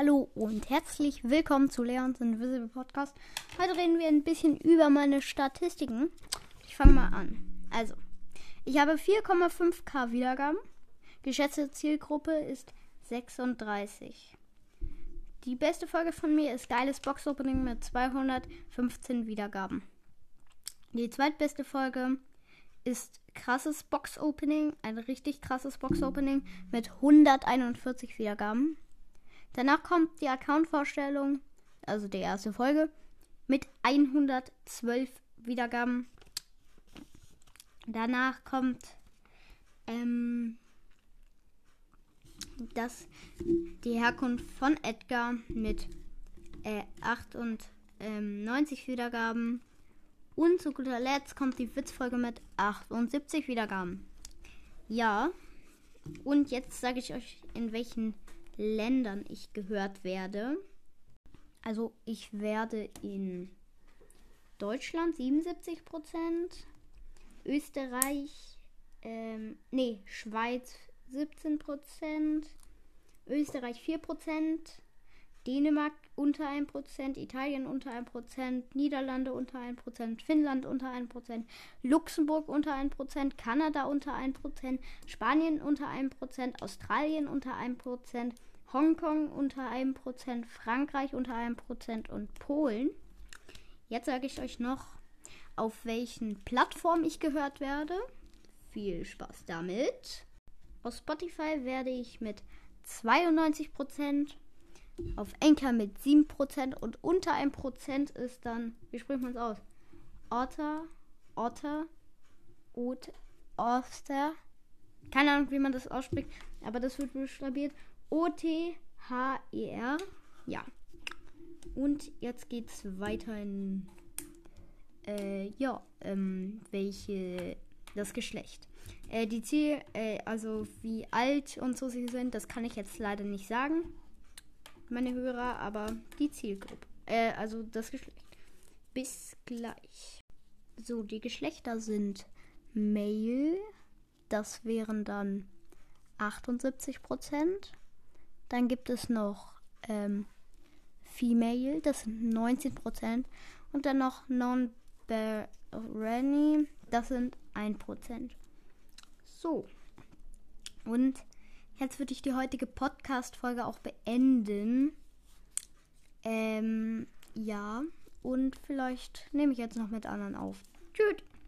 Hallo und herzlich willkommen zu Leons Invisible Podcast. Heute reden wir ein bisschen über meine Statistiken. Ich fange mal an. Also, ich habe 4,5k Wiedergaben. Geschätzte Zielgruppe ist 36. Die beste Folge von mir ist Geiles Box Opening mit 215 Wiedergaben. Die zweitbeste Folge ist Krasses Box Opening, ein richtig krasses Box Opening mit 141 Wiedergaben. Danach kommt die Account-Vorstellung, also die erste Folge, mit 112 Wiedergaben. Danach kommt ähm, das, die Herkunft von Edgar mit äh, 98 Wiedergaben. Und zu guter Letzt kommt die Witzfolge mit 78 Wiedergaben. Ja. Und jetzt sage ich euch, in welchen Ländern ich gehört werde. Also ich werde in Deutschland 77 Prozent, Österreich, ähm, nee, Schweiz 17 Prozent, Österreich 4 Prozent, Dänemark unter 1%, Italien unter 1%, Niederlande unter 1%, Finnland unter 1%, Luxemburg unter 1%, Kanada unter 1%, Spanien unter 1%, Australien unter 1%, Hongkong unter 1%, Frankreich unter 1% und Polen. Jetzt sage ich euch noch, auf welchen Plattformen ich gehört werde. Viel Spaß damit. Auf Spotify werde ich mit 92%, auf Anchor mit 7% und unter 1% ist dann, wie spricht man es aus? Otter, Otter, Ot, Oster. Keine Ahnung, wie man das ausspricht, aber das wird buchstabiert. O-T-H-E-R. Ja. Und jetzt geht's weiter in. Äh, ja, ähm, welche. Das Geschlecht. Äh, die Ziel, äh, also wie alt und so sie sind, das kann ich jetzt leider nicht sagen. Meine Hörer, aber die Zielgruppe. Äh, also das Geschlecht. Bis gleich. So, die Geschlechter sind Male. Das wären dann 78 Prozent. Dann gibt es noch ähm, Female, das sind 19%. Und dann noch Non-Berani, das sind 1%. So. Und jetzt würde ich die heutige Podcast-Folge auch beenden. Ähm, ja. Und vielleicht nehme ich jetzt noch mit anderen auf. Tschüss.